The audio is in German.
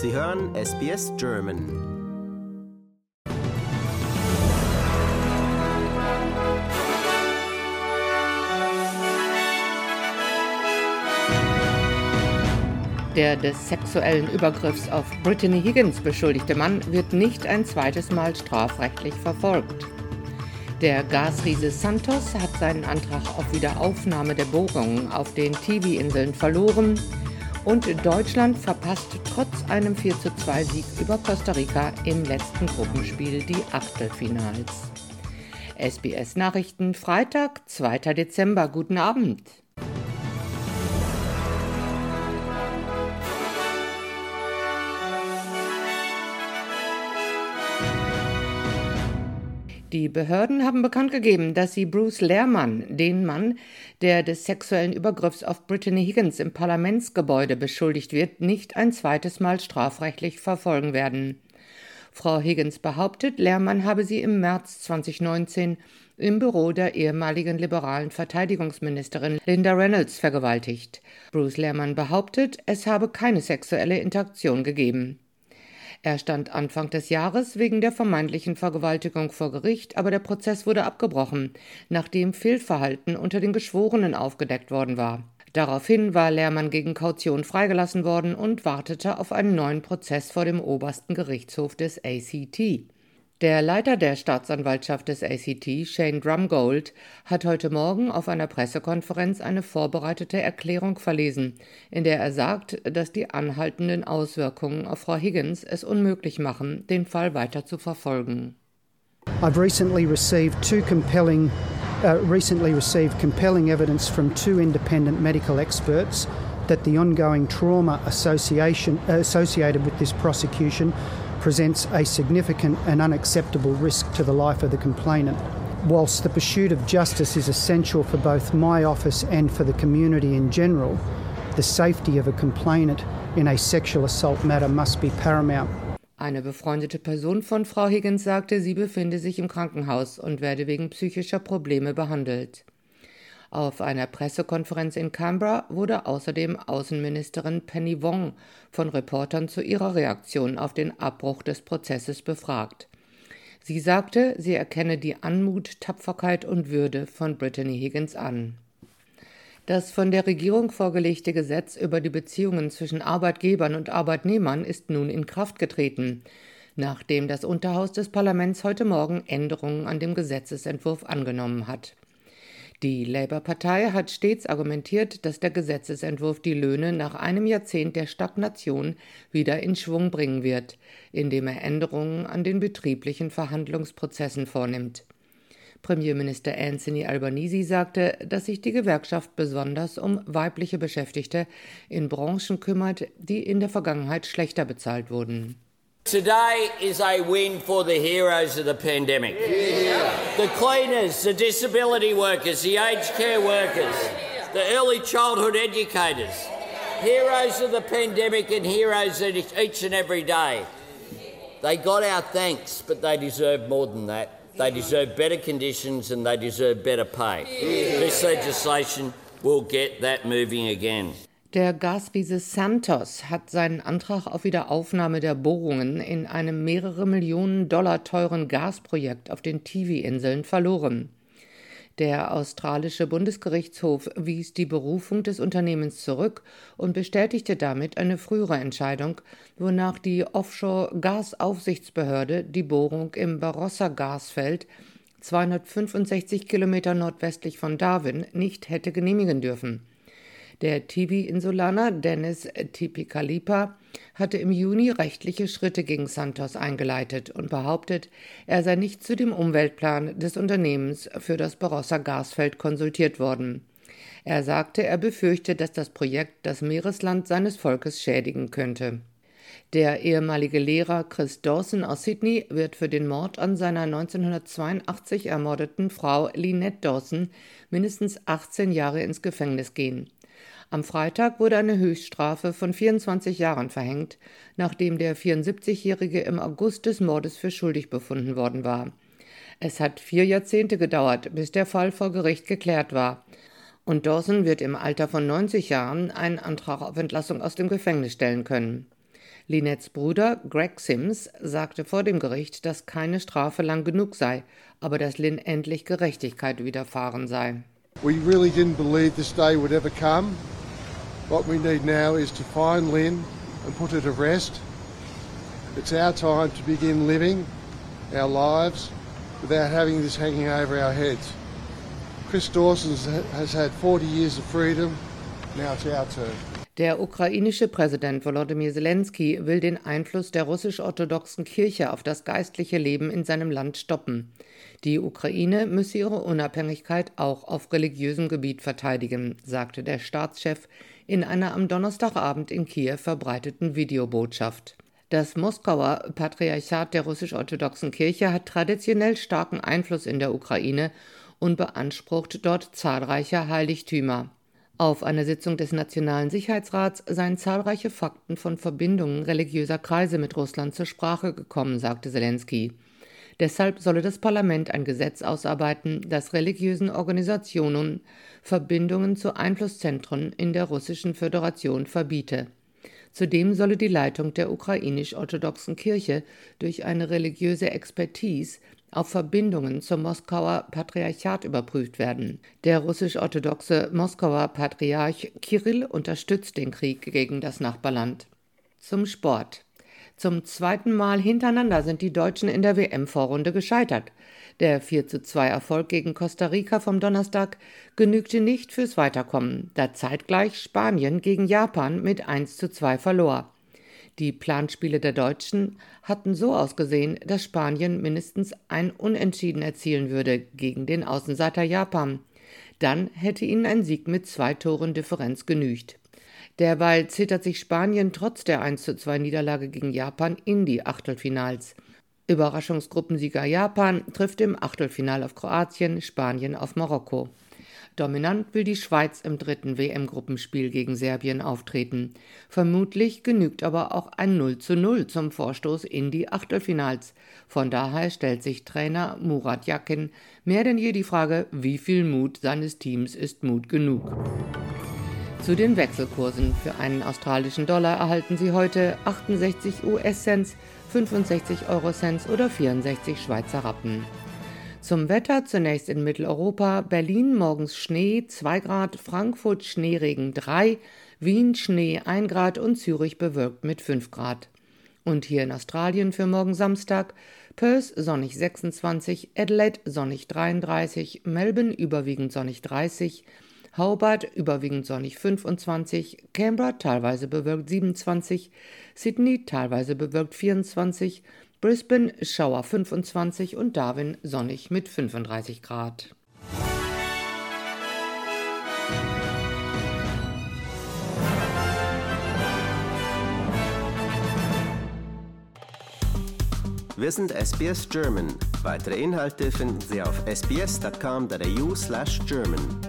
Sie hören SBS German. Der des sexuellen Übergriffs auf Brittany Higgins beschuldigte Mann wird nicht ein zweites Mal strafrechtlich verfolgt. Der Gasriese Santos hat seinen Antrag auf Wiederaufnahme der Bohrungen auf den Tiwi-Inseln verloren und Deutschland verpasst trotz einem 42 Sieg über Costa Rica im letzten Gruppenspiel die Achtelfinals. SBS Nachrichten Freitag, 2. Dezember. Guten Abend. Die Behörden haben bekannt gegeben, dass sie Bruce Lehrmann, den Mann, der des sexuellen Übergriffs auf Brittany Higgins im Parlamentsgebäude beschuldigt wird, nicht ein zweites Mal strafrechtlich verfolgen werden. Frau Higgins behauptet, Lehrmann habe sie im März 2019 im Büro der ehemaligen liberalen Verteidigungsministerin Linda Reynolds vergewaltigt. Bruce Lehrmann behauptet, es habe keine sexuelle Interaktion gegeben. Er stand Anfang des Jahres wegen der vermeintlichen Vergewaltigung vor Gericht, aber der Prozess wurde abgebrochen, nachdem Fehlverhalten unter den Geschworenen aufgedeckt worden war. Daraufhin war Lehrmann gegen Kaution freigelassen worden und wartete auf einen neuen Prozess vor dem obersten Gerichtshof des ACT. Der Leiter der Staatsanwaltschaft des ACT, Shane Drumgold, hat heute Morgen auf einer Pressekonferenz eine vorbereitete Erklärung verlesen, in der er sagt, dass die anhaltenden Auswirkungen auf Frau Higgins es unmöglich machen, den Fall weiter zu verfolgen. I've recently received two compelling uh, recently received compelling evidence from two independent medical experts that the ongoing trauma association associated with this prosecution presents a significant and unacceptable risk to the life of the complainant. Whilst the pursuit of justice is essential for both my office and for the community in general, the safety of a complainant in a sexual assault matter must be paramount. Eine befreundete Person von Frau Higgins sagte, sie befinde sich im Krankenhaus und werde wegen psychischer Probleme behandelt. Auf einer Pressekonferenz in Canberra wurde außerdem Außenministerin Penny Wong von Reportern zu ihrer Reaktion auf den Abbruch des Prozesses befragt. Sie sagte, sie erkenne die Anmut, Tapferkeit und Würde von Brittany Higgins an. Das von der Regierung vorgelegte Gesetz über die Beziehungen zwischen Arbeitgebern und Arbeitnehmern ist nun in Kraft getreten, nachdem das Unterhaus des Parlaments heute Morgen Änderungen an dem Gesetzesentwurf angenommen hat. Die Labour-Partei hat stets argumentiert, dass der Gesetzesentwurf die Löhne nach einem Jahrzehnt der Stagnation wieder in Schwung bringen wird, indem er Änderungen an den betrieblichen Verhandlungsprozessen vornimmt. Premierminister Anthony Albanese sagte, dass sich die Gewerkschaft besonders um weibliche Beschäftigte in Branchen kümmert, die in der Vergangenheit schlechter bezahlt wurden. Today is a win for the heroes of the pandemic. Yeah. The cleaners, the disability workers, the aged care workers, the early childhood educators. Heroes of the pandemic and heroes each and every day. They got our thanks, but they deserve more than that. They deserve better conditions and they deserve better pay. This legislation will get that moving again. Der Gasriese Santos hat seinen Antrag auf Wiederaufnahme der Bohrungen in einem mehrere Millionen Dollar teuren Gasprojekt auf den Tiwi-Inseln verloren. Der australische Bundesgerichtshof wies die Berufung des Unternehmens zurück und bestätigte damit eine frühere Entscheidung, wonach die Offshore-Gasaufsichtsbehörde die Bohrung im Barossa-Gasfeld 265 Kilometer nordwestlich von Darwin nicht hätte genehmigen dürfen. Der Tibi-Insulaner Dennis Tipikalipa hatte im Juni rechtliche Schritte gegen Santos eingeleitet und behauptet, er sei nicht zu dem Umweltplan des Unternehmens für das Barossa Gasfeld konsultiert worden. Er sagte, er befürchte, dass das Projekt das Meeresland seines Volkes schädigen könnte. Der ehemalige Lehrer Chris Dawson aus Sydney wird für den Mord an seiner 1982 ermordeten Frau Lynette Dawson mindestens 18 Jahre ins Gefängnis gehen. Am Freitag wurde eine Höchststrafe von 24 Jahren verhängt, nachdem der 74-Jährige im August des Mordes für schuldig befunden worden war. Es hat vier Jahrzehnte gedauert, bis der Fall vor Gericht geklärt war. Und Dawson wird im Alter von 90 Jahren einen Antrag auf Entlassung aus dem Gefängnis stellen können. Linettes Bruder Greg Sims sagte vor dem Gericht, dass keine Strafe lang genug sei, aber dass Lynn endlich Gerechtigkeit widerfahren sei. We really didn't believe this day would ever come. What we need now is to find Lynn and put her to rest. It's our time to begin living our lives without having this hanging over our heads. Chris Dawson has had 40 years of freedom. Now it's our turn. Der ukrainische Präsident Volodymyr Zelensky will den Einfluss der russisch-orthodoxen Kirche auf das geistliche Leben in seinem Land stoppen. Die Ukraine müsse ihre Unabhängigkeit auch auf religiösem Gebiet verteidigen, sagte der Staatschef in einer am Donnerstagabend in Kiew verbreiteten Videobotschaft. Das Moskauer Patriarchat der russisch-orthodoxen Kirche hat traditionell starken Einfluss in der Ukraine und beansprucht dort zahlreiche Heiligtümer. Auf einer Sitzung des Nationalen Sicherheitsrats seien zahlreiche Fakten von Verbindungen religiöser Kreise mit Russland zur Sprache gekommen, sagte Zelensky. Deshalb solle das Parlament ein Gesetz ausarbeiten, das religiösen Organisationen Verbindungen zu Einflusszentren in der Russischen Föderation verbiete. Zudem solle die Leitung der ukrainisch-orthodoxen Kirche durch eine religiöse Expertise auf Verbindungen zum Moskauer Patriarchat überprüft werden. Der russisch-orthodoxe Moskauer Patriarch Kirill unterstützt den Krieg gegen das Nachbarland. Zum Sport. Zum zweiten Mal hintereinander sind die Deutschen in der WM-Vorrunde gescheitert. Der 4:2 Erfolg gegen Costa Rica vom Donnerstag genügte nicht fürs Weiterkommen, da zeitgleich Spanien gegen Japan mit 1:2 verlor. Die Planspiele der Deutschen hatten so ausgesehen, dass Spanien mindestens ein Unentschieden erzielen würde gegen den Außenseiter Japan. Dann hätte ihnen ein Sieg mit zwei Toren Differenz genügt. Derweil zittert sich Spanien trotz der 1:2 Niederlage gegen Japan in die Achtelfinals. Überraschungsgruppensieger Japan trifft im Achtelfinal auf Kroatien, Spanien auf Marokko. Dominant will die Schweiz im dritten WM-Gruppenspiel gegen Serbien auftreten. Vermutlich genügt aber auch ein 0 zu 0 zum Vorstoß in die Achtelfinals. Von daher stellt sich Trainer Murat Yakin mehr denn je die Frage, wie viel Mut seines Teams ist Mut genug. Zu den Wechselkursen. Für einen australischen Dollar erhalten Sie heute 68 US-Cents, 65 Euro-Cents oder 64 Schweizer Rappen. Zum Wetter zunächst in Mitteleuropa. Berlin morgens Schnee 2 Grad, Frankfurt Schneeregen 3, Wien Schnee 1 Grad und Zürich bewölkt mit 5 Grad. Und hier in Australien für morgen Samstag Perth sonnig 26, Adelaide sonnig 33, Melbourne überwiegend sonnig 30, Hobart überwiegend sonnig 25, Canberra teilweise bewölkt 27, Sydney teilweise bewölkt 24, Brisbane Schauer 25 und Darwin sonnig mit 35 Grad. Wir sind SBS German. Weitere Inhalte finden Sie auf sbs.com.au/german.